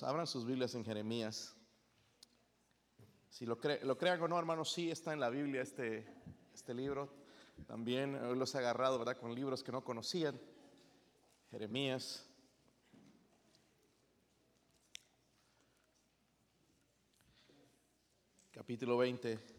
Abran sus Biblias en Jeremías. Si lo, lo crean o no, hermanos, sí está en la Biblia este, este libro. También los he agarrado, ¿verdad? Con libros que no conocían. Jeremías. Capítulo 20.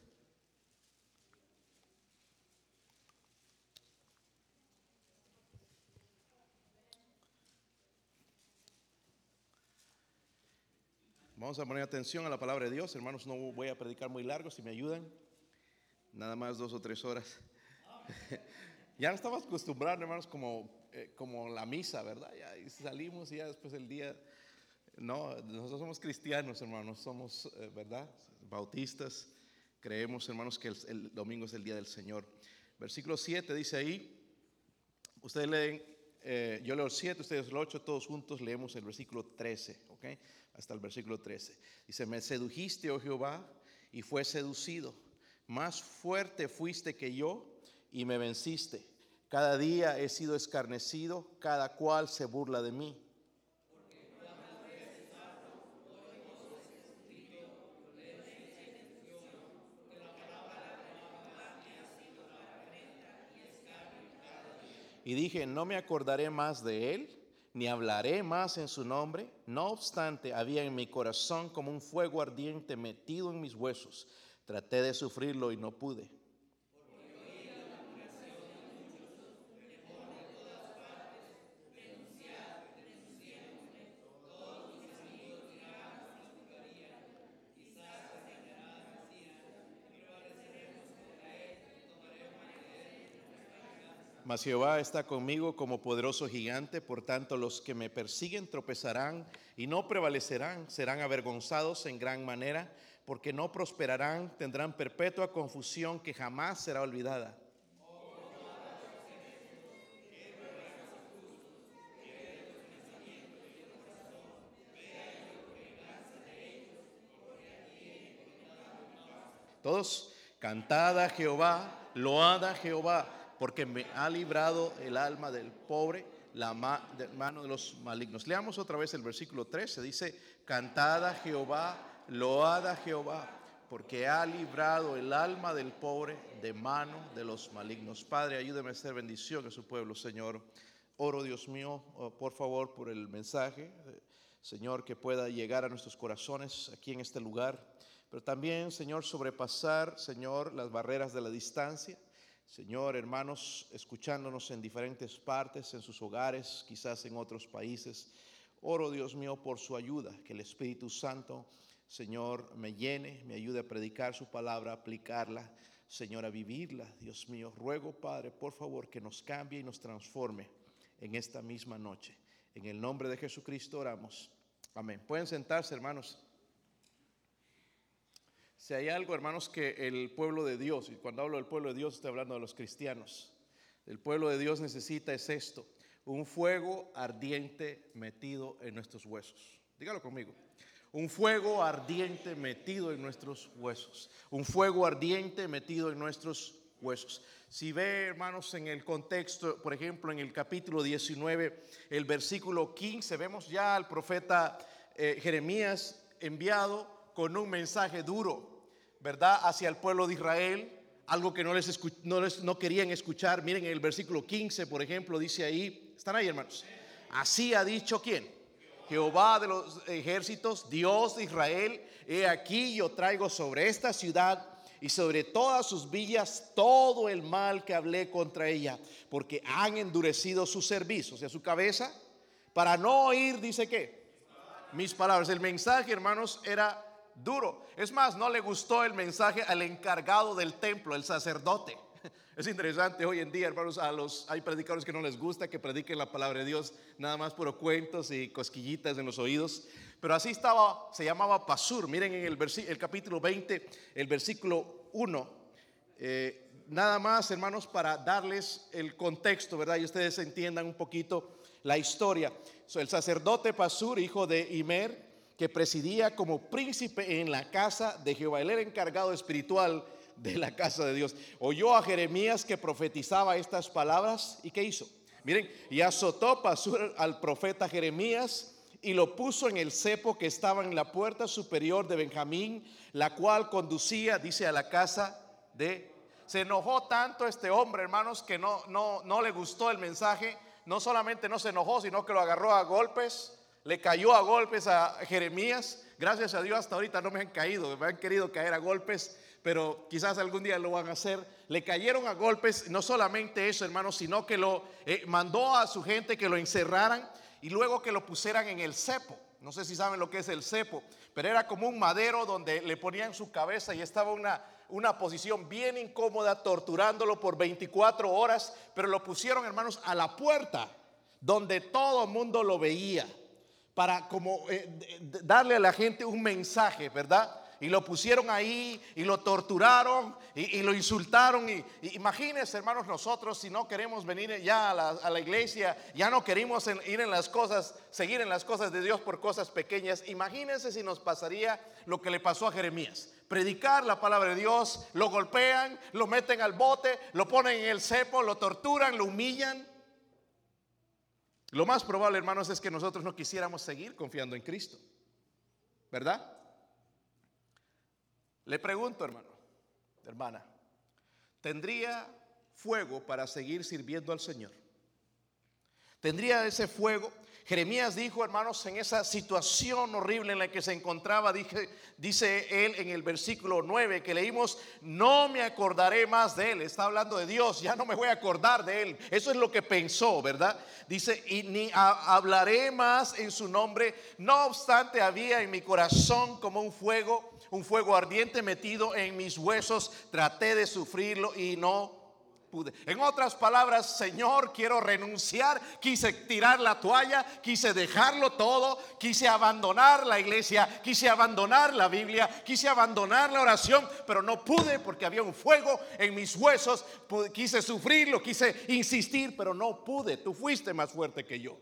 Vamos a poner atención a la palabra de Dios. Hermanos, no voy a predicar muy largo, si me ayudan. Nada más dos o tres horas. ya estamos acostumbrados, hermanos, como, eh, como la misa, ¿verdad? Ya salimos y ya después del día. No, nosotros somos cristianos, hermanos, somos, eh, ¿verdad? Bautistas. Creemos, hermanos, que el, el domingo es el día del Señor. Versículo 7 dice ahí, ustedes leen eh, yo leo el 7, ustedes el 8, todos juntos leemos el versículo 13, ¿ok? Hasta el versículo 13. Dice, me sedujiste, oh Jehová, y fue seducido. Más fuerte fuiste que yo y me venciste. Cada día he sido escarnecido, cada cual se burla de mí. Y dije, no me acordaré más de él, ni hablaré más en su nombre. No obstante, había en mi corazón como un fuego ardiente metido en mis huesos. Traté de sufrirlo y no pude. Mas Jehová está conmigo como poderoso gigante, por tanto los que me persiguen tropezarán y no prevalecerán, serán avergonzados en gran manera, porque no prosperarán, tendrán perpetua confusión que jamás será olvidada. Todos, cantada a Jehová, loada Jehová porque me ha librado el alma del pobre, la mano de los malignos. Leamos otra vez el versículo 13. Dice, cantada Jehová, loada Jehová, porque ha librado el alma del pobre de mano de los malignos. Padre, ayúdeme a hacer bendición a su pueblo, Señor. Oro, Dios mío, oh, por favor, por el mensaje, Señor, que pueda llegar a nuestros corazones aquí en este lugar. Pero también, Señor, sobrepasar, Señor, las barreras de la distancia Señor, hermanos, escuchándonos en diferentes partes, en sus hogares, quizás en otros países, oro, Dios mío, por su ayuda, que el Espíritu Santo, Señor, me llene, me ayude a predicar su palabra, aplicarla, Señor, a vivirla. Dios mío, ruego, Padre, por favor, que nos cambie y nos transforme en esta misma noche. En el nombre de Jesucristo oramos. Amén. Pueden sentarse, hermanos. Si hay algo, hermanos, que el pueblo de Dios, y cuando hablo del pueblo de Dios estoy hablando de los cristianos, el pueblo de Dios necesita es esto, un fuego ardiente metido en nuestros huesos. Dígalo conmigo. Un fuego ardiente metido en nuestros huesos. Un fuego ardiente metido en nuestros huesos. Si ve, hermanos, en el contexto, por ejemplo, en el capítulo 19, el versículo 15, vemos ya al profeta eh, Jeremías enviado con un mensaje duro, ¿verdad? Hacia el pueblo de Israel, algo que no les, no, les no querían escuchar. Miren en el versículo 15, por ejemplo, dice ahí, ¿están ahí hermanos? Así ha dicho quién? Jehová de los ejércitos, Dios de Israel, he aquí yo traigo sobre esta ciudad y sobre todas sus villas todo el mal que hablé contra ella, porque han endurecido sus servicios, y a su cabeza, para no oír, dice que, mis palabras. El mensaje, hermanos, era duro. Es más, no le gustó el mensaje al encargado del templo, el sacerdote. Es interesante hoy en día, hermanos, a los hay predicadores que no les gusta que prediquen la palabra de Dios, nada más por cuentos y cosquillitas en los oídos. Pero así estaba, se llamaba Pasur. Miren en el, el capítulo 20, el versículo 1. Eh, nada más, hermanos, para darles el contexto, ¿verdad? Y ustedes entiendan un poquito la historia. el sacerdote Pasur, hijo de Imer, que presidía como príncipe en la casa de Jehová. Él era encargado espiritual de la casa de Dios. Oyó a Jeremías que profetizaba estas palabras y ¿qué hizo? Miren, y azotó Pasur al profeta Jeremías y lo puso en el cepo que estaba en la puerta superior de Benjamín, la cual conducía, dice, a la casa de... Se enojó tanto este hombre, hermanos, que no, no, no le gustó el mensaje. No solamente no se enojó, sino que lo agarró a golpes, le cayó a golpes a Jeremías. Gracias a Dios hasta ahorita no me han caído, me han querido caer a golpes, pero quizás algún día lo van a hacer. Le cayeron a golpes, no solamente eso, hermanos, sino que lo eh, mandó a su gente que lo encerraran y luego que lo pusieran en el cepo. No sé si saben lo que es el cepo, pero era como un madero donde le ponían su cabeza y estaba una, una posición bien incómoda, torturándolo por 24 horas, pero lo pusieron, hermanos, a la puerta, donde todo el mundo lo veía, para como eh, darle a la gente un mensaje, ¿verdad? y lo pusieron ahí y lo torturaron y, lo insultaron. Y, imagínense, hermanos, nosotros si no queremos venir ya a la, iglesia, ya no queremos ir en las cosas, seguir en las cosas de Dios por cosas pequeñas. Imagínense si nos pasaría lo que le pasó a Jeremías. Predicar la palabra de Dios, lo golpean, lo meten al bote, lo ponen en el cepo, lo torturan, lo humillan. Lo más probable, hermanos, es que nosotros no quisiéramos seguir confiando en Cristo. ¿Verdad? Le pregunto, hermano, hermana, ¿tendría fuego para seguir sirviendo al Señor? ¿Tendría ese fuego? Jeremías dijo, hermanos, en esa situación horrible en la que se encontraba, dice él en el versículo 9 que leímos, no me acordaré más de él. Está hablando de Dios, ya no me voy a acordar de él. Eso es lo que pensó, ¿verdad? Dice, y ni hablaré más en su nombre. No obstante, había en mi corazón como un fuego un fuego ardiente metido en mis huesos, traté de sufrirlo y no pude. En otras palabras, Señor, quiero renunciar, quise tirar la toalla, quise dejarlo todo, quise abandonar la iglesia, quise abandonar la Biblia, quise abandonar la oración, pero no pude porque había un fuego en mis huesos, quise sufrirlo, quise insistir, pero no pude. Tú fuiste más fuerte que yo.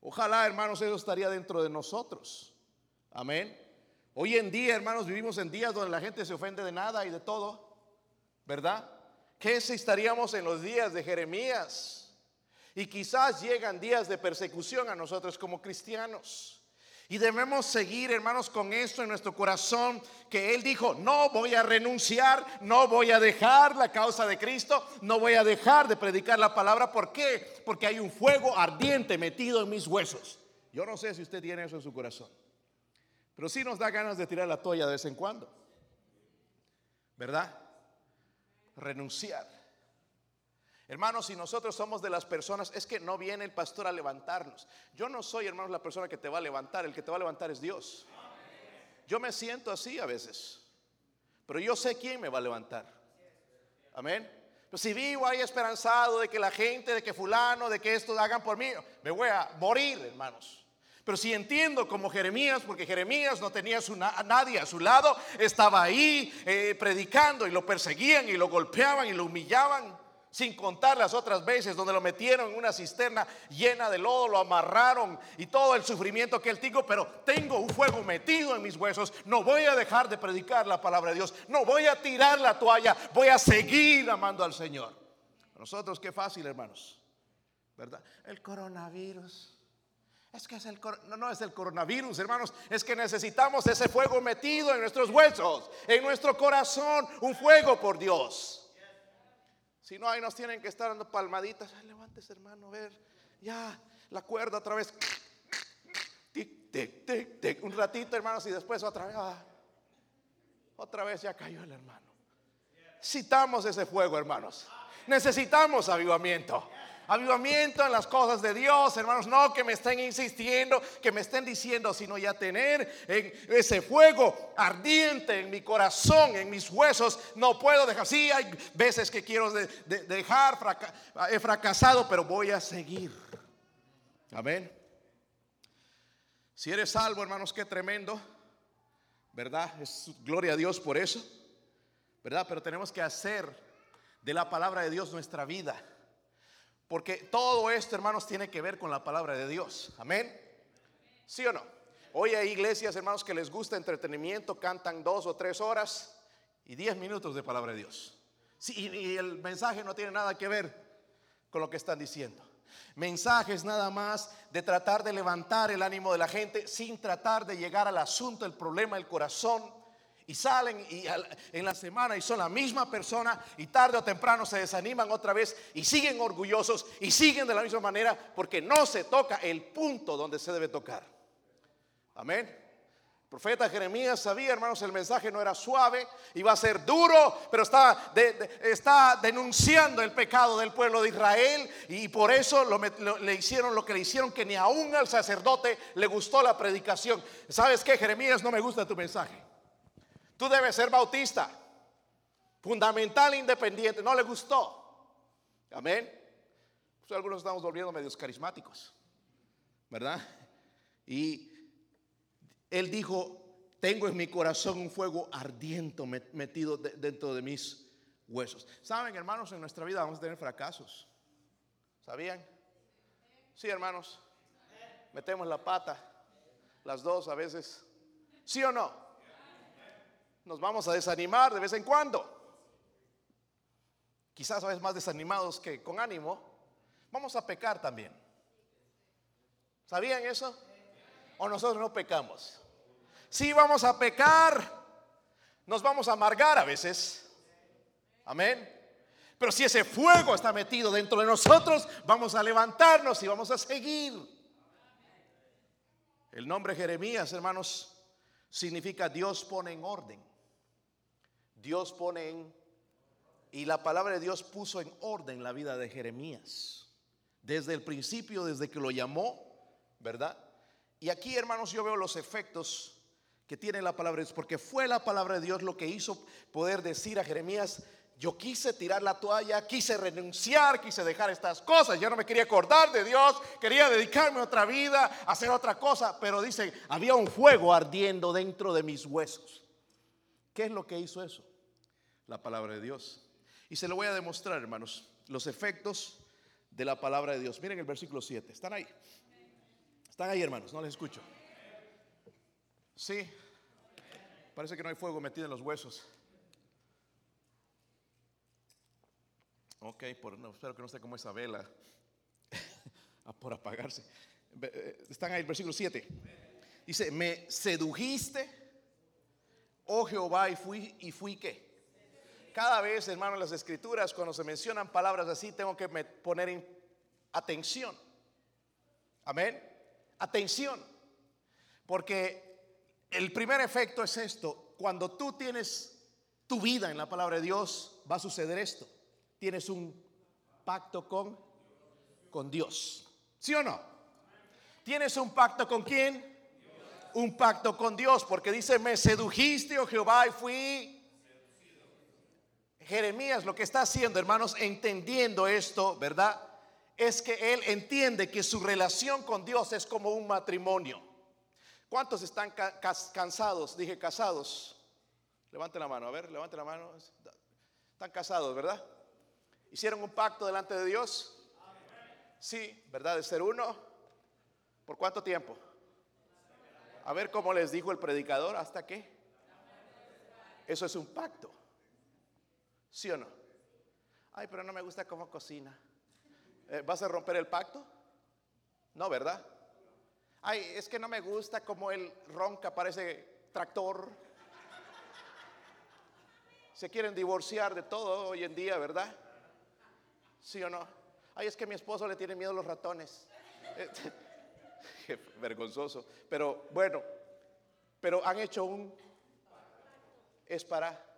Ojalá, hermanos, eso estaría dentro de nosotros. Amén. Hoy en día, hermanos, vivimos en días donde la gente se ofende de nada y de todo, ¿verdad? ¿Qué si estaríamos en los días de Jeremías? Y quizás llegan días de persecución a nosotros como cristianos. Y debemos seguir, hermanos, con esto en nuestro corazón, que Él dijo, no voy a renunciar, no voy a dejar la causa de Cristo, no voy a dejar de predicar la palabra. ¿Por qué? Porque hay un fuego ardiente metido en mis huesos. Yo no sé si usted tiene eso en su corazón. Pero sí nos da ganas de tirar la toalla de vez en cuando. ¿Verdad? Renunciar. Hermanos, si nosotros somos de las personas, es que no viene el pastor a levantarnos. Yo no soy, hermanos, la persona que te va a levantar. El que te va a levantar es Dios. Yo me siento así a veces. Pero yo sé quién me va a levantar. Amén. Pues si vivo ahí esperanzado de que la gente, de que fulano, de que esto hagan por mí, me voy a morir, hermanos. Pero si entiendo como Jeremías, porque Jeremías no tenía a nadie a su lado, estaba ahí eh, predicando y lo perseguían y lo golpeaban y lo humillaban, sin contar las otras veces donde lo metieron en una cisterna llena de lodo, lo amarraron y todo el sufrimiento que él tuvo, pero tengo un fuego metido en mis huesos, no voy a dejar de predicar la palabra de Dios, no voy a tirar la toalla, voy a seguir amando al Señor. Nosotros qué fácil, hermanos, ¿verdad? El coronavirus. Es que es el, no, no es el coronavirus, hermanos. Es que necesitamos ese fuego metido en nuestros huesos, en nuestro corazón, un fuego por Dios. Si no, ahí nos tienen que estar dando palmaditas. Ay, levántese, hermano, a ver. Ya, la cuerda otra vez. Tic, tic, tic, tic. Un ratito, hermanos, y después otra vez. Ah, otra vez ya cayó el hermano. Necesitamos ese fuego, hermanos. Necesitamos avivamiento avivamiento en las cosas de Dios, hermanos, no que me estén insistiendo, que me estén diciendo, sino ya tener en ese fuego ardiente en mi corazón, en mis huesos, no puedo dejar, sí hay veces que quiero dejar, he fracasado, pero voy a seguir. Amén. Si eres salvo, hermanos, qué tremendo, ¿verdad? Es gloria a Dios por eso, ¿verdad? Pero tenemos que hacer de la palabra de Dios nuestra vida. Porque todo esto, hermanos, tiene que ver con la palabra de Dios. Amén. ¿Sí o no? Hoy hay iglesias, hermanos, que les gusta entretenimiento, cantan dos o tres horas y diez minutos de palabra de Dios. Sí, y el mensaje no tiene nada que ver con lo que están diciendo. Mensajes nada más de tratar de levantar el ánimo de la gente sin tratar de llegar al asunto, el problema, el corazón. Y salen y en la semana y son la misma persona y tarde o temprano se desaniman otra vez y siguen orgullosos y siguen de la misma manera porque no se toca el punto donde se debe tocar. Amén profeta Jeremías sabía, hermanos, el mensaje no era suave, iba a ser duro, pero está denunciando el pecado del pueblo de Israel y por eso le hicieron lo que le hicieron, que ni aún al sacerdote le gustó la predicación. ¿Sabes qué, Jeremías? No me gusta tu mensaje. Tú debes ser bautista, fundamental, independiente. No le gustó. Amén. Pues algunos estamos volviendo medios carismáticos, ¿verdad? Y él dijo, tengo en mi corazón un fuego ardiente metido dentro de mis huesos. Saben, hermanos, en nuestra vida vamos a tener fracasos. ¿Sabían? Sí, hermanos. Metemos la pata, las dos a veces. ¿Sí o no? Nos vamos a desanimar de vez en cuando. Quizás a veces más desanimados que con ánimo. Vamos a pecar también. ¿Sabían eso? ¿O nosotros no pecamos? Si vamos a pecar, nos vamos a amargar a veces. Amén. Pero si ese fuego está metido dentro de nosotros, vamos a levantarnos y vamos a seguir. El nombre Jeremías, hermanos, significa Dios pone en orden. Dios pone en... Y la palabra de Dios puso en orden la vida de Jeremías. Desde el principio, desde que lo llamó, ¿verdad? Y aquí, hermanos, yo veo los efectos que tiene la palabra de Dios, porque fue la palabra de Dios lo que hizo poder decir a Jeremías, yo quise tirar la toalla, quise renunciar, quise dejar estas cosas, ya no me quería acordar de Dios, quería dedicarme a otra vida, hacer otra cosa, pero dice, había un fuego ardiendo dentro de mis huesos. ¿Qué es lo que hizo eso? La palabra de Dios. Y se lo voy a demostrar, hermanos, los efectos de la palabra de Dios. Miren el versículo 7, están ahí. Están ahí, hermanos, no les escucho. Sí, parece que no hay fuego metido en los huesos. Ok, por, espero que no esté como esa vela por apagarse. Eh, están ahí el versículo 7. Dice, me sedujiste, oh Jehová, y fui, y fui qué. Cada vez, hermano, en las escrituras, cuando se mencionan palabras así, tengo que poner en atención. Amén. Atención. Porque el primer efecto es esto. Cuando tú tienes tu vida en la palabra de Dios, va a suceder esto. Tienes un pacto con, con Dios. ¿Sí o no? ¿Tienes un pacto con quién? Un pacto con Dios, porque dice, me sedujiste, oh Jehová, y fui Jeremías lo que está haciendo, hermanos, entendiendo esto, ¿verdad? Es que él entiende que su relación con Dios es como un matrimonio. ¿Cuántos están cansados? Dije casados. Levante la mano, a ver, levante la mano. Están casados, ¿verdad? ¿Hicieron un pacto delante de Dios? Sí, ¿verdad? De ser uno. ¿Por cuánto tiempo? A ver cómo les dijo el predicador, ¿hasta qué? Eso es un pacto. ¿Sí o no? Ay, pero no me gusta cómo cocina. Eh, ¿Vas a romper el pacto? No, ¿verdad? Ay, es que no me gusta como él ronca, parece tractor. Se quieren divorciar de todo hoy en día, ¿verdad? ¿Sí o no? Ay, es que mi esposo le tiene miedo a los ratones. Vergonzoso. Pero bueno, pero han hecho un... Es para...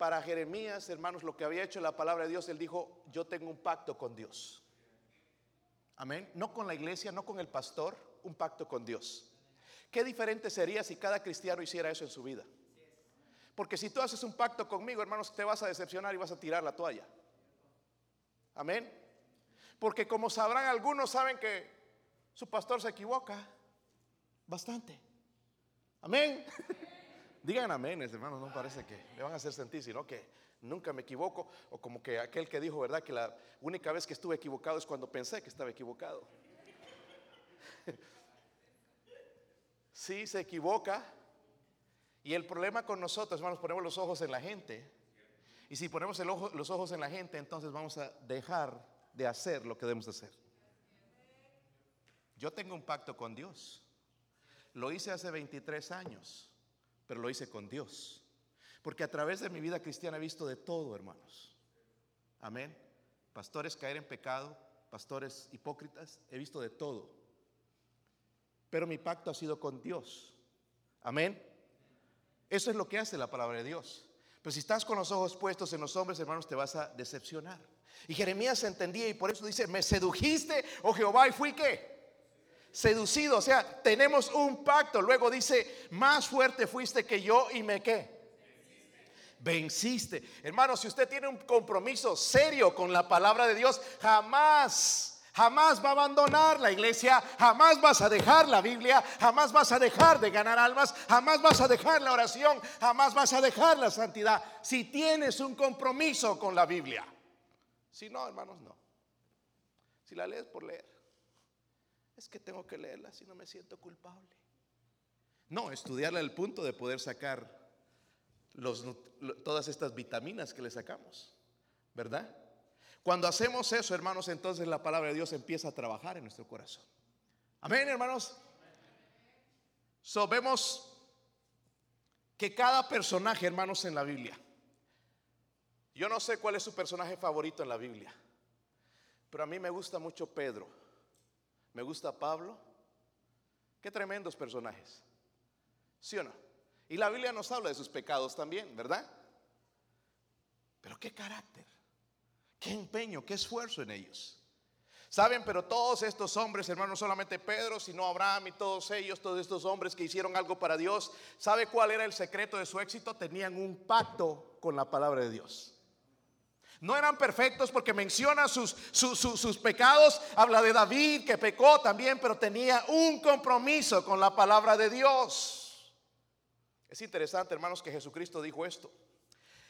Para Jeremías, hermanos, lo que había hecho la palabra de Dios, él dijo, yo tengo un pacto con Dios. Amén. No con la iglesia, no con el pastor, un pacto con Dios. Qué diferente sería si cada cristiano hiciera eso en su vida. Porque si tú haces un pacto conmigo, hermanos, te vas a decepcionar y vas a tirar la toalla. Amén. Porque como sabrán algunos, saben que su pastor se equivoca bastante. Amén. Digan amén, hermanos, no parece que le van a hacer sentir, sino que nunca me equivoco, o como que aquel que dijo, ¿verdad? Que la única vez que estuve equivocado es cuando pensé que estaba equivocado. Sí, se equivoca. Y el problema con nosotros, hermanos, ponemos los ojos en la gente. Y si ponemos los ojos en la gente, entonces vamos a dejar de hacer lo que debemos hacer. Yo tengo un pacto con Dios. Lo hice hace 23 años, pero lo hice con Dios. Porque a través de mi vida cristiana he visto de todo, hermanos. Amén. Pastores caer en pecado, pastores hipócritas, he visto de todo. Pero mi pacto ha sido con Dios. Amén. Eso es lo que hace la palabra de Dios. Pero si estás con los ojos puestos en los hombres, hermanos, te vas a decepcionar. Y Jeremías entendía y por eso dice, me sedujiste, oh Jehová, y fui qué? Seducido, o sea, tenemos un pacto. Luego dice, más fuerte fuiste que yo y me qué? Venciste. Hermano, si usted tiene un compromiso serio con la palabra de Dios, jamás Jamás va a abandonar la iglesia, jamás vas a dejar la Biblia, jamás vas a dejar de ganar almas, jamás vas a dejar la oración, jamás vas a dejar la santidad si tienes un compromiso con la Biblia. Si no, hermanos, no. Si la lees por leer, es que tengo que leerla si no me siento culpable. No, estudiarla al punto de poder sacar todas estas vitaminas que le sacamos, ¿verdad? Cuando hacemos eso, hermanos, entonces la palabra de Dios empieza a trabajar en nuestro corazón. Amén, hermanos. So, que cada personaje, hermanos, en la Biblia, yo no sé cuál es su personaje favorito en la Biblia, pero a mí me gusta mucho Pedro, me gusta Pablo. Qué tremendos personajes. ¿Sí o no? Y la Biblia nos habla de sus pecados también, ¿verdad? Pero qué carácter. Qué empeño, qué esfuerzo en ellos. Saben, pero todos estos hombres, hermanos, solamente Pedro, sino Abraham y todos ellos, todos estos hombres que hicieron algo para Dios, ¿sabe cuál era el secreto de su éxito? Tenían un pacto con la palabra de Dios. No eran perfectos porque menciona sus, sus, sus, pecados, habla de David que pecó también, pero tenía un compromiso con la palabra de Dios. Es interesante, hermanos, que Jesucristo dijo esto.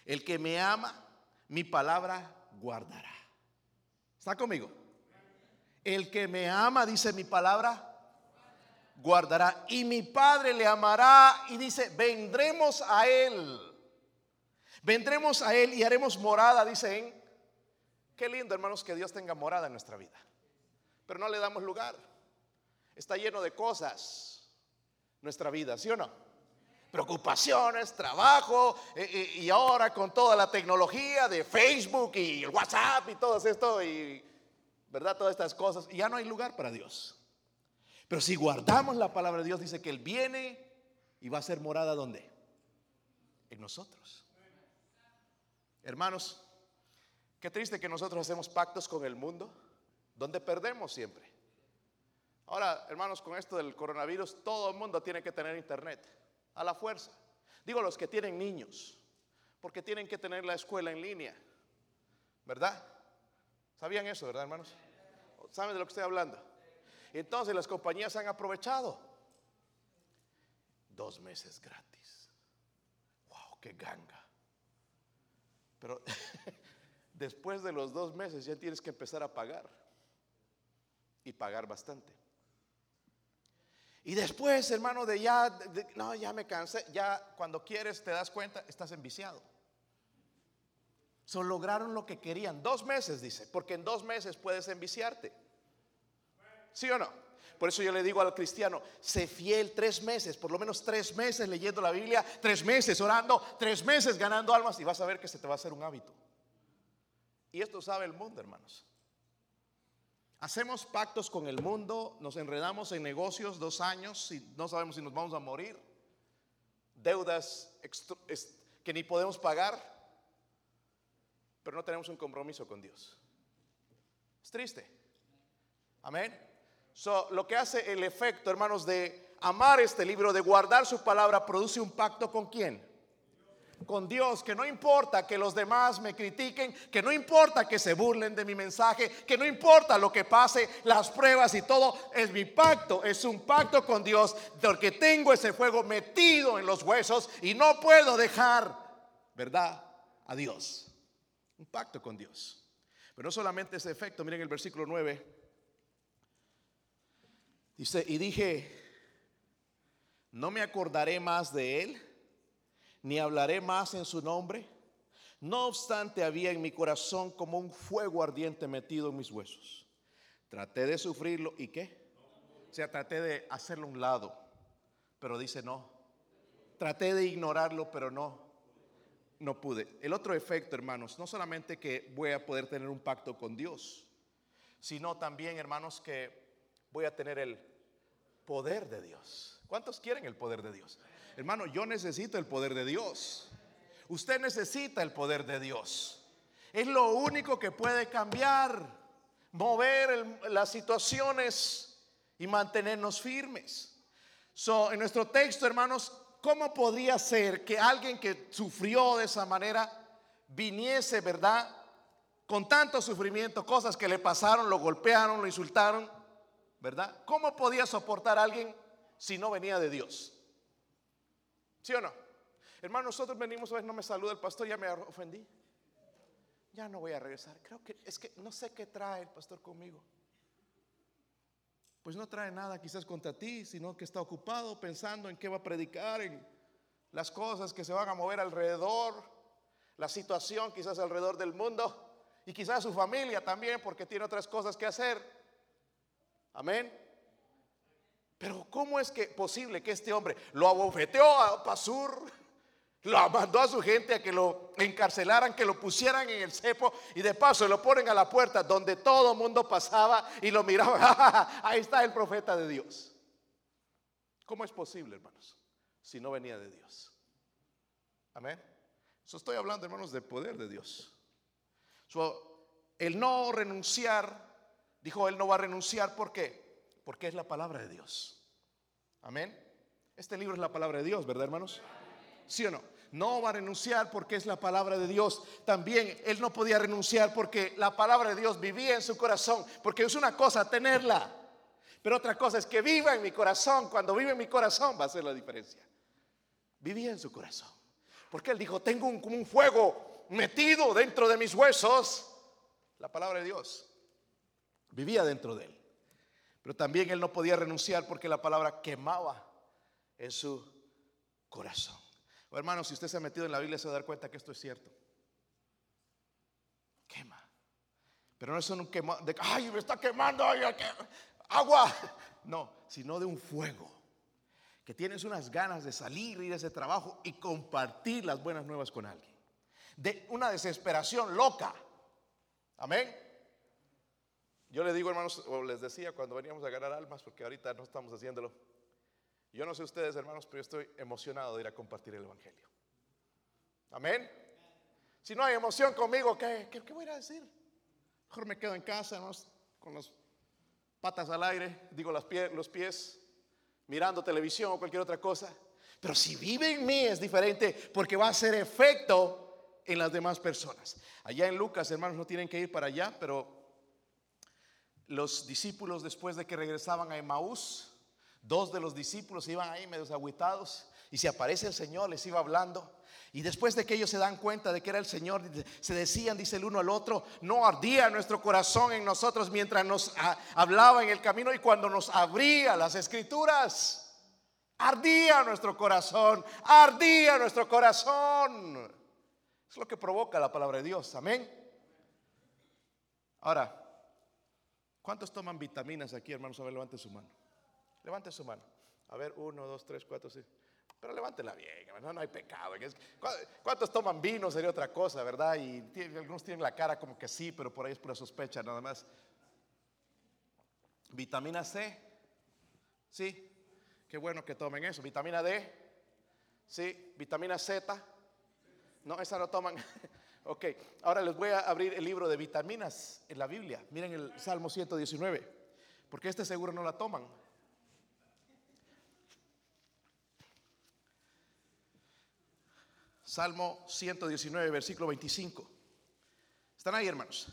El que me ama, mi palabra guardará. ¿Está conmigo? El que me ama, dice mi palabra, guardará. Y mi Padre le amará y dice, vendremos a Él. Vendremos a Él y haremos morada, dicen. Qué lindo, hermanos, que Dios tenga morada en nuestra vida. Pero no le damos lugar. Está lleno de cosas nuestra vida, ¿sí o no? preocupaciones, trabajo, eh, eh, y ahora con toda la tecnología de Facebook y el WhatsApp y todo esto, y verdad, todas estas cosas, ya no hay lugar para Dios. Pero si guardamos la palabra de Dios, dice que Él viene y va a ser morada donde? En nosotros. Hermanos, qué triste que nosotros hacemos pactos con el mundo, donde perdemos siempre. Ahora, hermanos, con esto del coronavirus, todo el mundo tiene que tener internet a la fuerza. Digo los que tienen niños, porque tienen que tener la escuela en línea, ¿verdad? ¿Sabían eso, verdad, hermanos? ¿Saben de lo que estoy hablando? Entonces las compañías han aprovechado. Dos meses gratis. ¡Wow! ¡Qué ganga! Pero después de los dos meses ya tienes que empezar a pagar. Y pagar bastante. Y después, hermano, de ya, no, ya me cansé, ya cuando quieres te das cuenta, estás enviciado. Solo lograron lo que querían. Dos meses, dice, porque en dos meses puedes enviciarte. ¿Sí o no? Por eso yo le digo al cristiano, sé fiel tres meses, por lo menos tres meses leyendo la Biblia, tres meses orando, tres meses ganando almas y vas a ver que se te va a hacer un hábito. Y esto sabe el mundo, hermanos. Hacemos pactos con el mundo, nos enredamos en negocios dos años y no sabemos si nos vamos a morir. Deudas que ni podemos pagar, pero no tenemos un compromiso con Dios. Es triste. Amén. So, lo que hace el efecto, hermanos, de amar este libro, de guardar su palabra, produce un pacto con quién? con Dios, que no importa que los demás me critiquen, que no importa que se burlen de mi mensaje, que no importa lo que pase, las pruebas y todo, es mi pacto, es un pacto con Dios, porque tengo ese fuego metido en los huesos y no puedo dejar, ¿verdad? A Dios. Un pacto con Dios. Pero no solamente ese efecto, miren el versículo 9. Y dije, no me acordaré más de él ni hablaré más en su nombre. No obstante, había en mi corazón como un fuego ardiente metido en mis huesos. Traté de sufrirlo y qué? O sea, traté de hacerlo a un lado, pero dice no. Traté de ignorarlo, pero no, no pude. El otro efecto, hermanos, no solamente que voy a poder tener un pacto con Dios, sino también, hermanos, que voy a tener el poder de Dios. ¿Cuántos quieren el poder de Dios? Hermano, yo necesito el poder de Dios. Usted necesita el poder de Dios. Es lo único que puede cambiar, mover las situaciones y mantenernos firmes. So, en nuestro texto, hermanos, ¿cómo podría ser que alguien que sufrió de esa manera viniese, verdad? Con tanto sufrimiento, cosas que le pasaron, lo golpearon, lo insultaron, ¿verdad? ¿Cómo podía soportar a alguien si no venía de Dios? ¿Sí o no? Hermano, nosotros venimos, ver, no me saluda el pastor, ya me ofendí. Ya no voy a regresar. Creo que es que no sé qué trae el pastor conmigo. Pues no trae nada quizás contra ti, sino que está ocupado pensando en qué va a predicar, en las cosas que se van a mover alrededor, la situación quizás alrededor del mundo y quizás su familia también porque tiene otras cosas que hacer. Amén. Pero ¿cómo es que posible que este hombre lo abofeteó a Pasur? Lo mandó a su gente a que lo encarcelaran, que lo pusieran en el cepo y de paso lo ponen a la puerta donde todo el mundo pasaba y lo miraba. Ahí está el profeta de Dios. ¿Cómo es posible, hermanos? Si no venía de Dios. Amén. Eso estoy hablando, hermanos, del poder de Dios. el no renunciar, dijo, él no va a renunciar, ¿por qué? Porque es la palabra de Dios. Amén. Este libro es la palabra de Dios, ¿verdad, hermanos? ¿Sí o no? No va a renunciar porque es la palabra de Dios. También él no podía renunciar porque la palabra de Dios vivía en su corazón. Porque es una cosa tenerla. Pero otra cosa es que viva en mi corazón. Cuando vive en mi corazón va a ser la diferencia. Vivía en su corazón. Porque él dijo, tengo un, como un fuego metido dentro de mis huesos. La palabra de Dios vivía dentro de él. Pero también él no podía renunciar porque la palabra quemaba en su corazón. Oh, hermano, si usted se ha metido en la Biblia se va a dar cuenta que esto es cierto. Quema. Pero no es un quema de, ay, me está quemando, agua. No, sino de un fuego. Que tienes unas ganas de salir, ir a ese trabajo y compartir las buenas nuevas con alguien. De una desesperación loca. Amén. Yo le digo, hermanos, o les decía cuando veníamos a ganar almas, porque ahorita no estamos haciéndolo. Yo no sé ustedes, hermanos, pero yo estoy emocionado de ir a compartir el Evangelio. Amén. Si no hay emoción conmigo, ¿qué, qué, voy a decir? Mejor me quedo en casa, con las patas al aire, digo los pies, mirando televisión o cualquier otra cosa. Pero si vive en mí es diferente porque va a hacer efecto en las demás personas. Allá en Lucas, hermanos, no tienen que ir para allá, pero los discípulos después de que regresaban a Emaús, Dos de los discípulos iban ahí medio agüitados y si aparece el Señor les iba hablando. Y después de que ellos se dan cuenta de que era el Señor, se decían, dice el uno al otro, no ardía nuestro corazón en nosotros mientras nos hablaba en el camino y cuando nos abría las escrituras. Ardía nuestro corazón, ardía nuestro corazón. Es lo que provoca la palabra de Dios, amén. Ahora, ¿cuántos toman vitaminas aquí, hermanos? A ver, levante su mano. Levante su mano. A ver, uno, dos, tres, cuatro, seis. Pero levántela bien, no, no hay pecado. ¿Cuántos toman vino? Sería otra cosa, ¿verdad? Y algunos tienen la cara como que sí, pero por ahí es pura sospecha nada más. Vitamina C, sí. Qué bueno que tomen eso. Vitamina D, sí. Vitamina Z, no, esa no toman. ok, ahora les voy a abrir el libro de vitaminas en la Biblia. Miren el Salmo 119, porque este seguro no la toman. Salmo 119, versículo 25. ¿Están ahí, hermanos?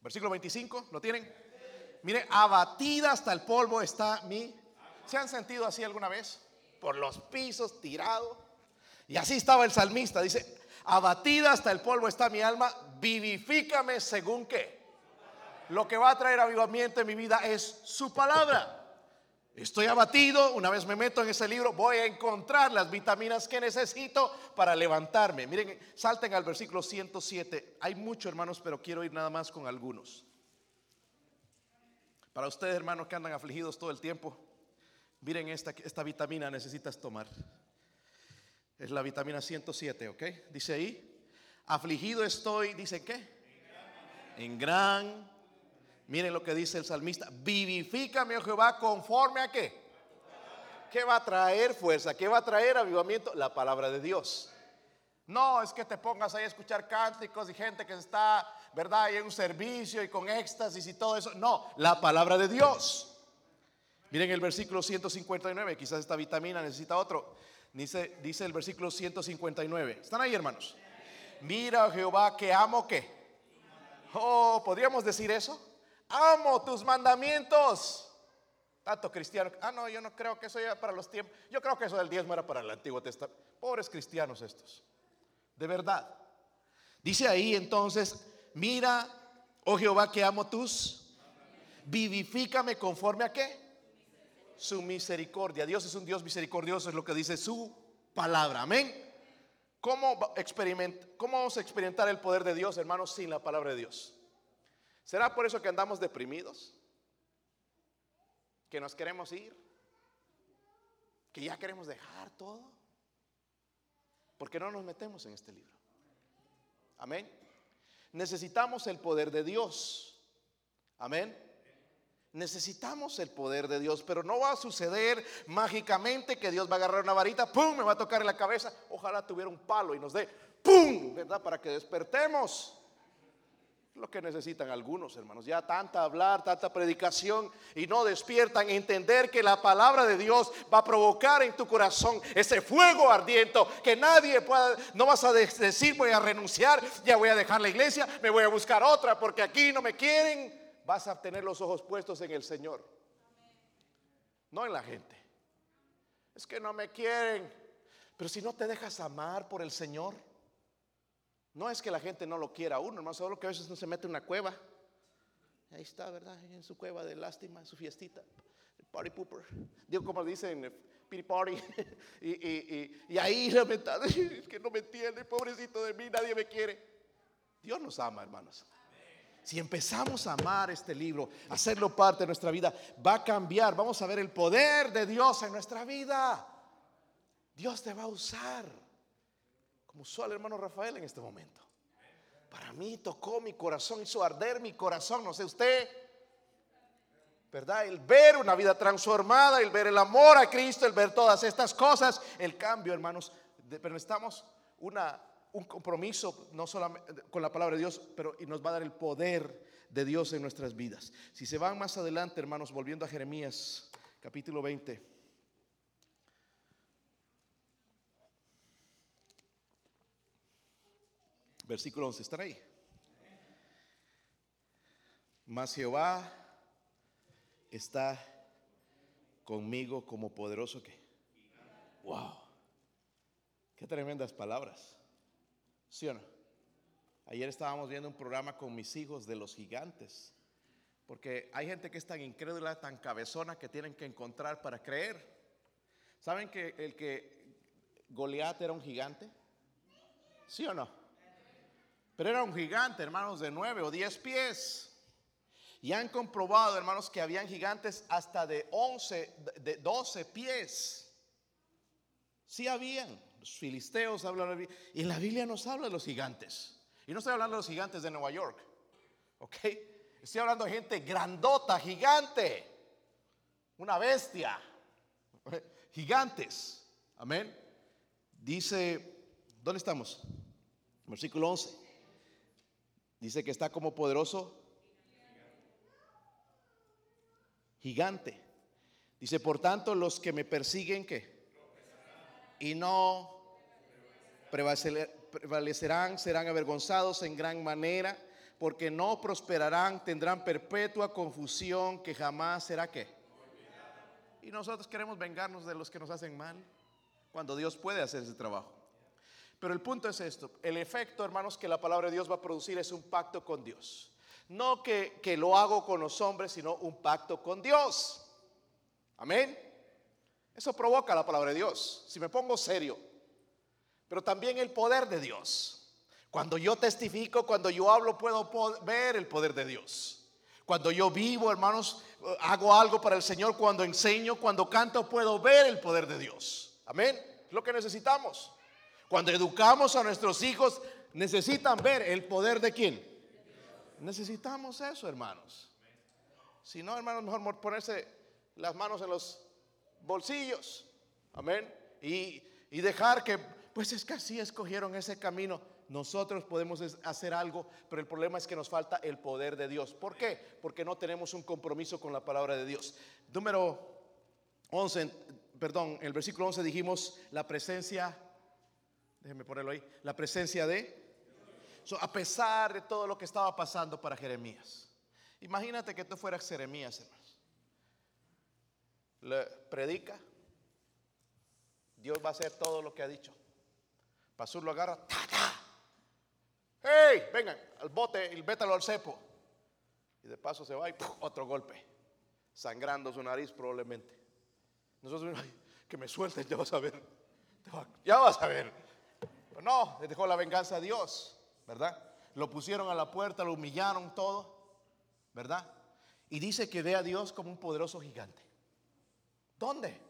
Versículo 25, ¿lo tienen? Mire, abatida hasta el polvo está mi. ¿Se han sentido así alguna vez? Por los pisos, tirado. Y así estaba el salmista. Dice, abatida hasta el polvo está mi alma, vivifícame según qué. Lo que va a traer avivamiento en mi vida es su palabra. Estoy abatido, una vez me meto en ese libro, voy a encontrar las vitaminas que necesito para levantarme. Miren, salten al versículo 107. Hay muchos hermanos, pero quiero ir nada más con algunos. Para ustedes, hermanos, que andan afligidos todo el tiempo, miren esta, esta vitamina necesitas tomar. Es la vitamina 107, ¿ok? Dice ahí, afligido estoy, dice qué? En gran Miren lo que dice el salmista, vivifícame, oh Jehová, conforme a qué. ¿Qué va a traer fuerza? ¿Qué va a traer avivamiento? La palabra de Dios. No es que te pongas ahí a escuchar cánticos y gente que está, ¿verdad? Y en un servicio y con éxtasis y todo eso. No, la palabra de Dios. Miren el versículo 159, quizás esta vitamina necesita otro. Dice, dice el versículo 159. ¿Están ahí, hermanos? Mira, Jehová, que amo que. Oh, ¿podríamos decir eso? amo tus mandamientos. Tanto cristiano, ah, no, yo no creo que eso era para los tiempos. Yo creo que eso del diezmo era para el Antiguo Testamento. Pobres cristianos estos, de verdad. Dice ahí entonces, mira, oh Jehová, que amo tus, vivifícame conforme a qué? Su misericordia. Dios es un Dios misericordioso, es lo que dice su palabra. Amén. ¿Cómo, ¿Cómo vamos a experimentar el poder de Dios, hermanos, sin la palabra de Dios? ¿Será por eso que andamos deprimidos? ¿Que nos queremos ir? ¿Que ya queremos dejar todo? Porque no nos metemos en este libro. Amén. Necesitamos el poder de Dios. Amén. Necesitamos el poder de Dios, pero no va a suceder mágicamente que Dios va a agarrar una varita, ¡pum! Me va a tocar en la cabeza. Ojalá tuviera un palo y nos dé, ¡pum! ¿Verdad? Para que despertemos lo que necesitan algunos hermanos. Ya tanta hablar, tanta predicación y no despiertan entender que la palabra de Dios va a provocar en tu corazón ese fuego ardiente que nadie pueda, no vas a decir voy a renunciar, ya voy a dejar la iglesia, me voy a buscar otra porque aquí no me quieren. Vas a tener los ojos puestos en el Señor, no en la gente. Es que no me quieren, pero si no te dejas amar por el Señor, no es que la gente no lo quiera a uno, hermano, solo que a veces no se mete en una cueva. Ahí está, ¿verdad? En su cueva de lástima, su fiestita. Party pooper. Digo, como dicen, pity party. y, y, y, ahí lamentando, es que no me entiende, pobrecito de mí, nadie me quiere. Dios nos ama, hermanos. Si empezamos a amar este libro, hacerlo parte de nuestra vida, va a cambiar. Vamos a ver el poder de Dios en nuestra vida. Dios te va a usar como usó al hermano Rafael en este momento. Para mí tocó mi corazón, hizo arder mi corazón, no sé usted. ¿Verdad? El ver una vida transformada, el ver el amor a Cristo, el ver todas estas cosas, el cambio, hermanos. Pero necesitamos una, un compromiso, no solamente con la palabra de Dios, pero y nos va a dar el poder de Dios en nuestras vidas. Si se van más adelante, hermanos, volviendo a Jeremías, capítulo 20. Versículo 11, ¿están ahí? Mas Jehová está conmigo como poderoso que. Wow. Qué tremendas palabras. ¿Sí o no? Ayer estábamos viendo un programa con mis hijos de los gigantes. Porque hay gente que es tan incrédula, tan cabezona que tienen que encontrar para creer. ¿Saben que el que Goliat era un gigante? ¿Sí o no? Pero era un gigante, hermanos, de nueve o diez pies. Y han comprobado, hermanos, que habían gigantes hasta de once, de doce pies. Sí habían. Filisteos hablan Y la Biblia nos habla de los gigantes. Y no estoy hablando de los gigantes de Nueva York. ¿Ok? Estoy hablando de gente grandota, gigante. Una bestia. Gigantes. Amén. Dice, ¿dónde estamos? Versículo 11. Dice que está como poderoso gigante. Dice, por tanto, los que me persiguen, ¿qué? Y no prevalecerán, serán avergonzados en gran manera, porque no prosperarán, tendrán perpetua confusión que jamás será qué. Y nosotros queremos vengarnos de los que nos hacen mal, cuando Dios puede hacer ese trabajo. Pero el punto es esto, el efecto, hermanos, que la palabra de Dios va a producir es un pacto con Dios. No que, que lo hago con los hombres, sino un pacto con Dios. Amén. Eso provoca la palabra de Dios. Si me pongo serio. Pero también el poder de Dios. Cuando yo testifico, cuando yo hablo, puedo ver el poder de Dios. Cuando yo vivo, hermanos, hago algo para el Señor, cuando enseño, cuando canto, puedo ver el poder de Dios. Amén. Es lo que necesitamos. Cuando educamos a nuestros hijos, necesitan ver el poder de quién. Necesitamos eso, hermanos. Si no, hermanos, mejor ponerse las manos en los bolsillos. Amén. Y, y dejar que, pues es que así escogieron ese camino. Nosotros podemos hacer algo, pero el problema es que nos falta el poder de Dios. ¿Por qué? Porque no tenemos un compromiso con la palabra de Dios. Número 11, perdón, en el versículo 11 dijimos la presencia, déjenme ponerlo ahí, la presencia de, a pesar de todo lo que estaba pasando para Jeremías. Imagínate que tú fueras Jeremías, hermanos. Le predica, Dios va a hacer todo lo que ha dicho. Pasur lo agarra, ¡Hey! Vengan al bote y vétalo al cepo. Y de paso se va y otro golpe, sangrando su nariz probablemente. Nosotros, ay, que me suelten, ya vas a ver. Ya vas a ver. Pero no, le dejó la venganza a Dios, ¿verdad? Lo pusieron a la puerta, lo humillaron todo, ¿verdad? Y dice que ve a Dios como un poderoso gigante. ¿Dónde?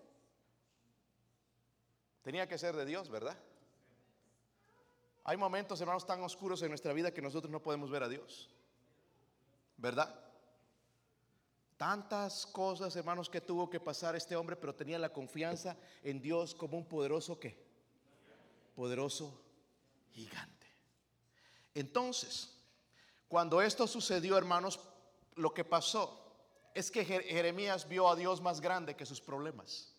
Tenía que ser de Dios, ¿verdad? Hay momentos, hermanos, tan oscuros en nuestra vida que nosotros no podemos ver a Dios. ¿Verdad? Tantas cosas, hermanos, que tuvo que pasar este hombre, pero tenía la confianza en Dios como un poderoso qué? Poderoso gigante. Entonces, cuando esto sucedió, hermanos, lo que pasó es que Jeremías vio a Dios más grande que sus problemas.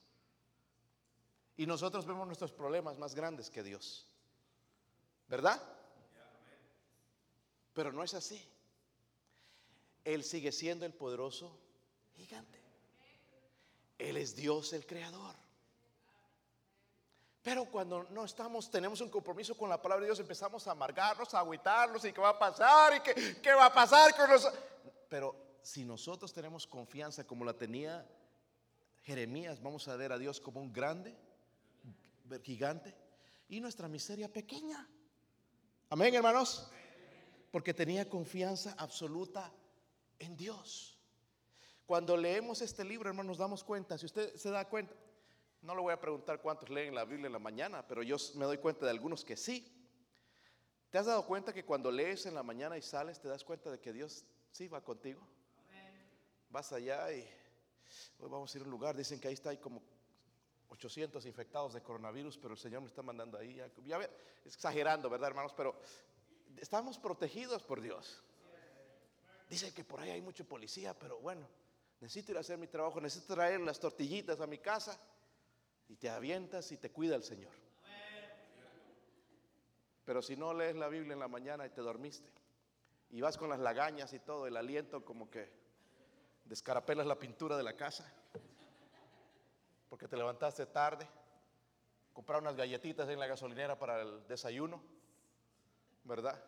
Y nosotros vemos nuestros problemas más grandes que Dios. ¿Verdad? Pero no es así. Él sigue siendo el poderoso gigante. Él es Dios el creador. Pero cuando no estamos, tenemos un compromiso con la palabra de Dios, empezamos a amargarnos, a agüitarnos y qué va a pasar y qué, qué va a pasar con nosotros. Pero si nosotros tenemos confianza como la tenía Jeremías, vamos a ver a Dios como un grande, gigante y nuestra miseria pequeña. Amén, hermanos. Porque tenía confianza absoluta en Dios. Cuando leemos este libro, hermanos, nos damos cuenta, si usted se da cuenta, no le voy a preguntar cuántos leen la Biblia en la mañana, pero yo me doy cuenta de algunos que sí. ¿Te has dado cuenta que cuando lees en la mañana y sales, te das cuenta de que Dios sí va contigo? Vas allá y hoy vamos a ir a un lugar, dicen que ahí está, hay como 800 infectados de coronavirus, pero el Señor me está mandando ahí. Ya, exagerando, ¿verdad, hermanos? Pero estamos protegidos por Dios. Dicen que por ahí hay mucho policía, pero bueno, necesito ir a hacer mi trabajo, necesito traer las tortillitas a mi casa y te avientas y te cuida el Señor. Pero si no lees la Biblia en la mañana y te dormiste y vas con las lagañas y todo, el aliento como que descarapelas la pintura de la casa porque te levantaste tarde, comprar unas galletitas en la gasolinera para el desayuno, ¿verdad?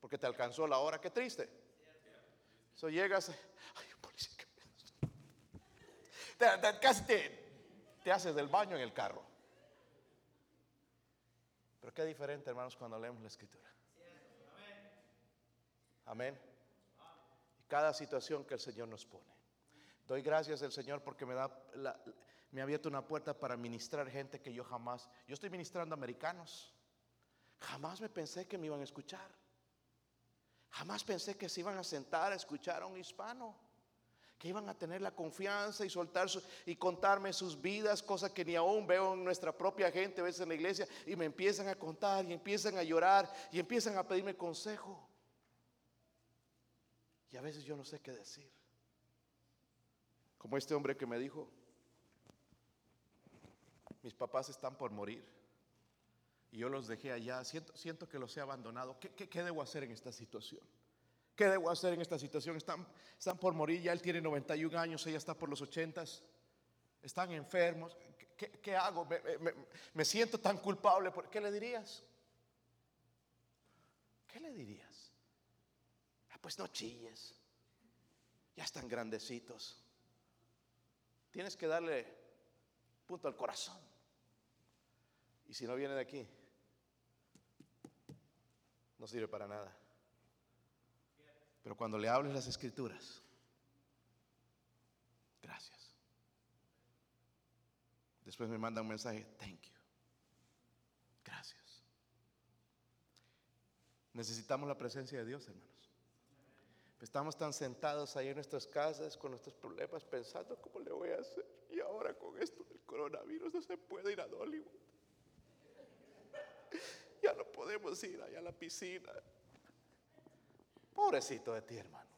Porque te alcanzó la hora, qué triste. Eso llegas, ay, policía, te, casi te, haces del baño en el carro. Pero qué diferente, hermanos, cuando leemos la escritura. Amén. Cada situación que el Señor nos pone. Doy gracias al Señor porque me, da me ha abierto una puerta para ministrar gente que yo jamás, yo estoy ministrando americanos, jamás me pensé que me iban a escuchar, jamás pensé que se iban a sentar a escuchar a un hispano, que iban a tener la confianza y soltar y contarme sus vidas, cosas que ni aún veo en nuestra propia gente, a veces en la iglesia, y me empiezan a contar y empiezan a llorar y empiezan a pedirme consejo. Y a veces yo no sé qué decir. Como este hombre que me dijo, mis papás están por morir y yo los dejé allá, siento, siento que los he abandonado. ¿Qué, debo hacer en esta situación? ¿Qué debo hacer en esta situación? Están, están por morir, ya él tiene 91 años, ella está por los 80, están enfermos. ¿Qué, hago? Me, siento tan culpable. ¿Qué le dirías? ¿Qué le dirías? Pues no chilles, ya están grandecitos. tienes que darle punto al corazón. Y si no viene de aquí, no sirve para nada. Pero cuando le hables las escrituras, gracias. Después me manda un mensaje, thank you. Gracias. Necesitamos la presencia de Dios, hermanos. Estamos tan sentados ahí en nuestras casas con nuestros problemas pensando cómo le voy a hacer. Y ahora con esto del coronavirus no se puede ir a Dollywood. Ya no podemos ir allá a la piscina. Pobrecito de ti, hermano.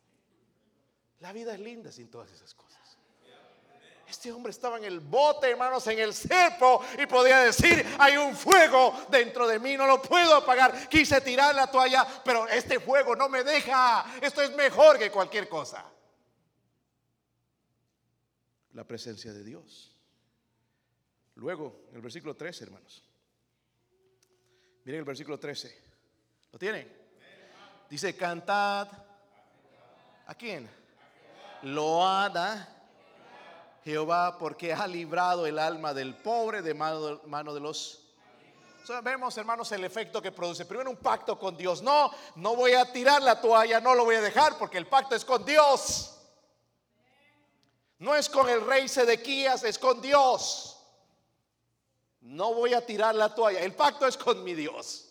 La vida es linda sin todas esas cosas. Este hombre estaba en el bote, hermanos, en el cepo y podía decir, hay un fuego dentro de mí, no lo puedo apagar. Quise tirar la toalla, pero este fuego no me deja. Esto es mejor que cualquier cosa. La presencia de Dios. Luego, el versículo 13, hermanos. Miren el versículo 13. ¿Lo tienen? Dice, cantad. ¿A quién? Loada Jehová porque ha librado el alma del pobre de mano, de los... vemos, hermanos, el efecto que produce. Primero un pacto con Dios. No, no voy a tirar la toalla, no lo voy a dejar porque el pacto es con Dios. No es con el rey Sedequías, es con Dios. No voy a tirar la toalla. El pacto es con mi Dios.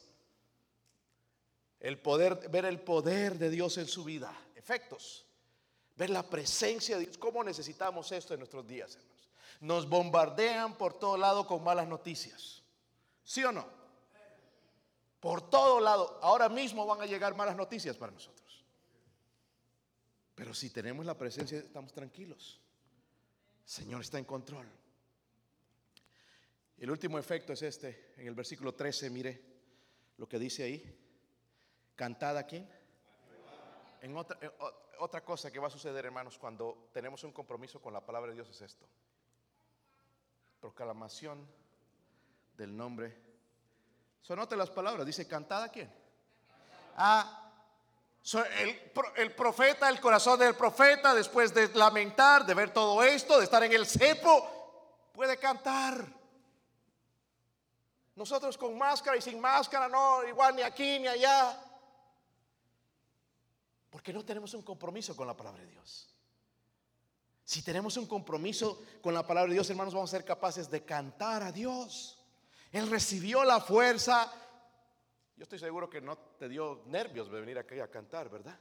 El poder, ver el poder de Dios en su vida. Efectos ver la presencia de Dios. ¿Cómo necesitamos esto en nuestros días, hermanos? Nos bombardean por todo lado con malas noticias. ¿Sí o no? Por todo lado. Ahora mismo van a llegar malas noticias para nosotros. Pero si tenemos la presencia, estamos tranquilos. El Señor está en control. El último efecto es este. En el versículo 13, mire lo que dice ahí. Cantada a quién? En otra, otra cosa que va a suceder, hermanos, cuando tenemos un compromiso con la palabra de Dios es esto. Proclamación del nombre. Sonote las palabras, dice, ¿cantada quién? Ah, el, el, profeta, el corazón del profeta, después de lamentar, de ver todo esto, de estar en el cepo, puede cantar. Nosotros con máscara y sin máscara, no, igual ni aquí ni allá. Porque no tenemos un compromiso con la palabra de Dios. Si tenemos un compromiso con la palabra de Dios, hermanos, vamos a ser capaces de cantar a Dios. Él recibió la fuerza. Yo estoy seguro que no te dio nervios de venir aquí a cantar, ¿verdad?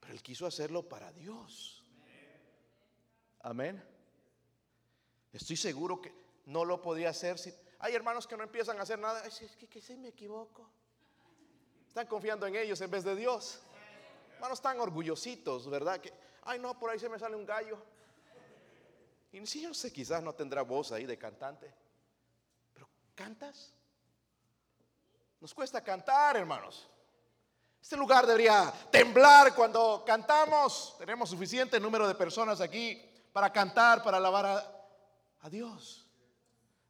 Pero Él quiso hacerlo para Dios. Amén. Estoy seguro que no lo podía hacer. Si... Hay hermanos que no empiezan a hacer nada. Es que, que, que me equivoco. Están confiando en ellos en vez de Dios. Hermanos tan orgullositos, ¿verdad? Que, ay no, por ahí se me sale un gallo. Y si yo sé, quizás no tendrá voz ahí de cantante. Pero ¿cantas? Nos cuesta cantar, hermanos. Este lugar debería temblar cuando cantamos. Tenemos suficiente número de personas aquí para cantar, para alabar a, a Dios.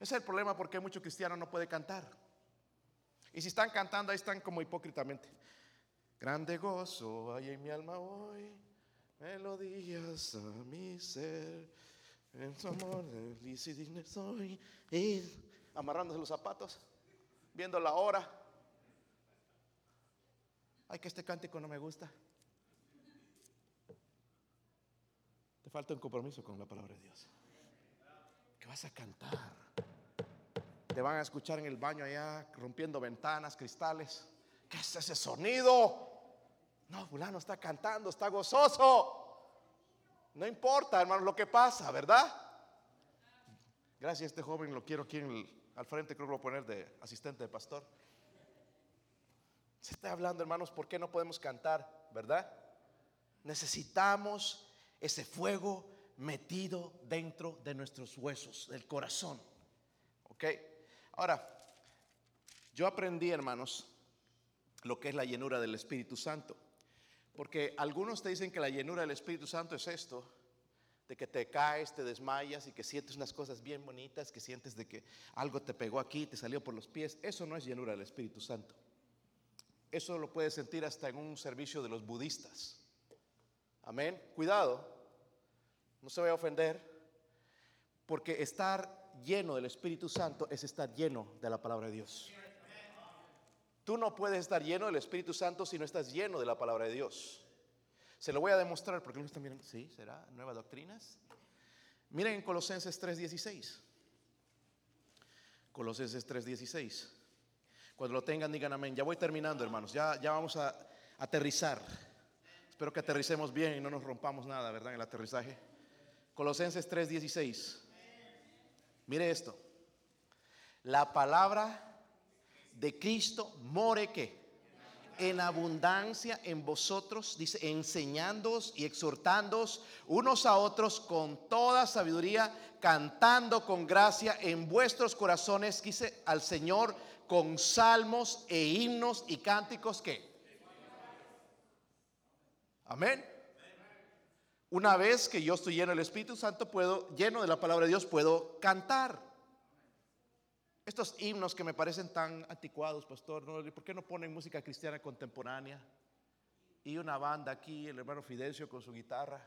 Ese es el problema porque muchos cristianos no pueden cantar. Y si están cantando, ahí están como hipócritamente. Grande gozo hay en mi alma hoy, melodías a mi ser, en su amor feliz y digno soy. Y amarrándose los zapatos, viendo la hora. Ay, que este cántico no me gusta. Te falta un compromiso con la palabra de Dios. Que vas a cantar. Te van a escuchar en el baño allá, rompiendo ventanas, cristales. ¿Qué es ese sonido? No, fulano está cantando, está gozoso. No importa, hermano, lo que pasa, ¿verdad? Gracias, este joven lo quiero aquí al frente, creo que lo voy a poner de asistente de pastor. Se está hablando, hermanos, ¿por qué no podemos cantar, verdad? Necesitamos ese fuego metido dentro de nuestros huesos, del corazón. ¿Ok? Ahora, yo aprendí, hermanos, lo que es la llenura del Espíritu Santo. Porque algunos te dicen que la llenura del Espíritu Santo es esto, de que te caes, te desmayas y que sientes unas cosas bien bonitas, que sientes de que algo te pegó aquí, te salió por los pies. Eso no es llenura del Espíritu Santo. Eso lo puedes sentir hasta en un servicio de los budistas. Amén. Cuidado, no se vaya a ofender. Porque estar lleno del Espíritu Santo es estar lleno de la palabra de Dios. Tú no puedes estar lleno del Espíritu Santo si no estás lleno de la palabra de Dios. Se lo voy a demostrar porque están mirando. Sí, será nuevas doctrinas. Miren en Colosenses 3:16. Colosenses 3:16. Cuando lo tengan, digan amén. Ya voy terminando, hermanos. Ya, ya vamos a aterrizar. Espero que aterricemos bien y no nos rompamos nada, ¿verdad? En el aterrizaje. Colosenses 3:16. Mire esto. La palabra de Cristo more que en abundancia en vosotros, dice, enseñándoos y exhortándoos unos a otros con toda sabiduría, cantando con gracia en vuestros corazones, dice al Señor, con salmos e himnos y cánticos que. Amén. Una vez que yo estoy lleno del Espíritu Santo, puedo, lleno de la palabra de Dios, puedo cantar. Estos himnos que me parecen tan anticuados, pastor, ¿por qué no ponen música cristiana contemporánea? Y una banda aquí, el hermano Fidencio con su guitarra.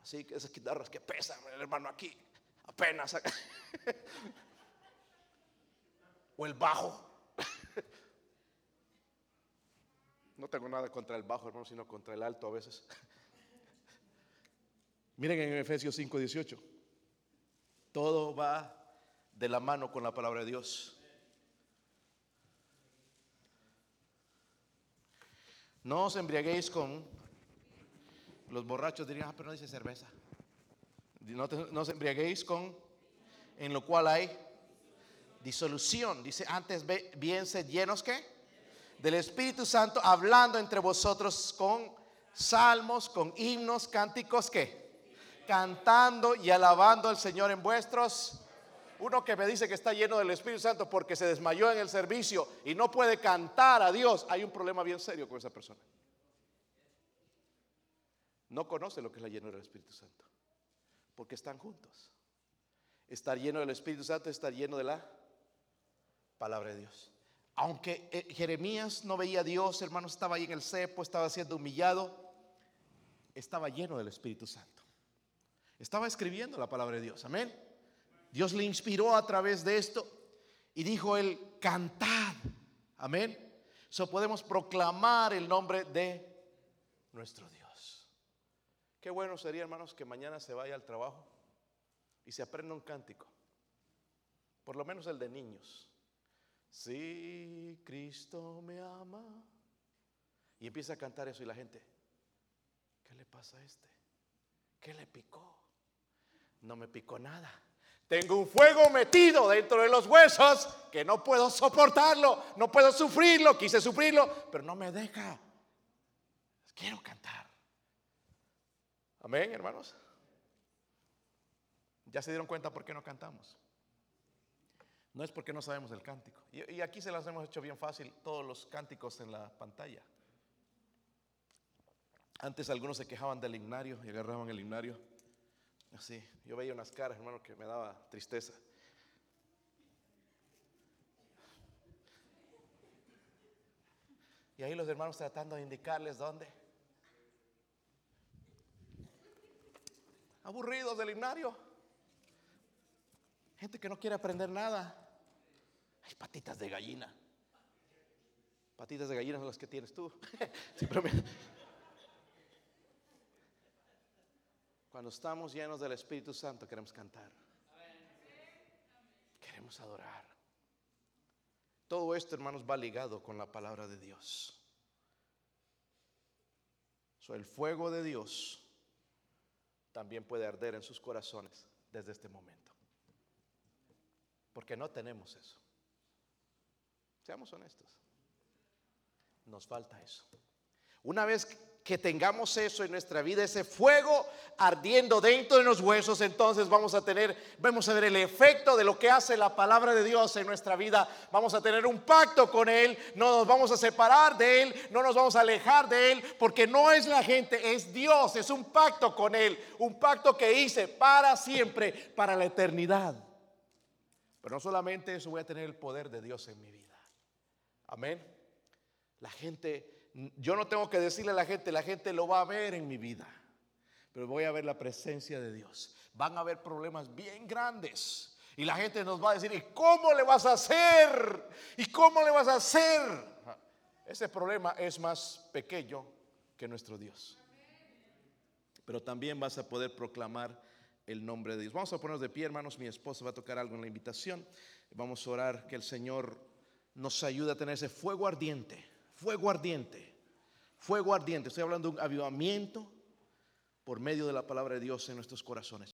Así que esas guitarras que pesan, el hermano aquí, apenas. o el bajo. No tengo nada contra el bajo, hermano, sino contra el alto a veces. Miren en Efesios 5:18. Todo va de la mano con la palabra de Dios. No os embriaguéis con los borrachos dirían, ah, pero no dice cerveza. No, os embriaguéis con en lo cual hay disolución. Dice antes bien sed llenos que del Espíritu Santo, hablando entre vosotros con salmos, con himnos, cánticos que cantando y alabando al Señor en vuestros. Uno que me dice que está lleno del Espíritu Santo porque se desmayó en el servicio y no puede cantar a Dios, hay un problema bien serio con esa persona. No conoce lo que es la lleno del Espíritu Santo, porque están juntos. Estar lleno del Espíritu Santo es estar lleno de la palabra de Dios. Aunque eh, Jeremías no veía a Dios, hermano, estaba ahí en el cepo, estaba siendo humillado, estaba lleno del Espíritu Santo. Estaba escribiendo la palabra de Dios. Amén. Dios le inspiró a través de esto y dijo él, cantad. Amén. So podemos proclamar el nombre de nuestro Dios. Qué bueno sería, hermanos, que mañana se vaya al trabajo y se aprenda un cántico. Por lo menos el de niños. Si Cristo me ama. Y empieza a cantar eso y la gente, ¿qué le pasa a este? ¿Qué le picó? no me picó nada. Tengo un fuego metido dentro de los huesos que no puedo soportarlo, no puedo sufrirlo, quise sufrirlo, pero no me deja. Quiero cantar. Amén, hermanos. Ya se dieron cuenta por qué no cantamos. No es porque no sabemos el cántico. Y, aquí se las hemos hecho bien fácil, todos los cánticos en la pantalla. Antes algunos se quejaban del himnario y agarraban el himnario Así, yo veía unas caras, hermano, que me daba tristeza. Y ahí los hermanos tratando de indicarles dónde. Aburridos del himnario. Gente que no quiere aprender nada. Hay patitas de gallina. Patitas de gallina son las que tienes tú. Cuando estamos llenos del Espíritu Santo queremos cantar. Queremos adorar. Todo esto, hermanos, va ligado con la palabra de Dios. el fuego de Dios también puede arder en sus corazones desde este momento. Porque no tenemos eso. Seamos honestos. Nos falta eso. Una vez que tengamos eso en nuestra vida, ese fuego ardiendo dentro de los huesos, entonces vamos a tener, vamos a ver el efecto de lo que hace la palabra de Dios en nuestra vida. Vamos a tener un pacto con Él, no nos vamos a separar de Él, no nos vamos a alejar de Él, porque no es la gente, es Dios, es un pacto con Él, un pacto que hice para siempre, para la eternidad. Pero no solamente eso, voy a tener el poder de Dios en mi vida. Amén. La gente yo no tengo que decirle a la gente, la gente lo va a ver en mi vida. pero voy a ver la presencia de Dios. Van a haber problemas bien grandes. Y la gente nos va a decir, ¿y cómo le vas a hacer? ¿Y cómo le vas a hacer? Ese problema es más pequeño que nuestro Dios. Pero también vas a poder proclamar el nombre de Dios. Vamos a ponernos de pie, hermanos. Mi esposa va a tocar algo en la invitación. Vamos a orar que el Señor nos ayude a tener ese fuego ardiente, fuego ardiente, fuego ardiente. Estoy hablando de un avivamiento por medio de la palabra de Dios en nuestros corazones.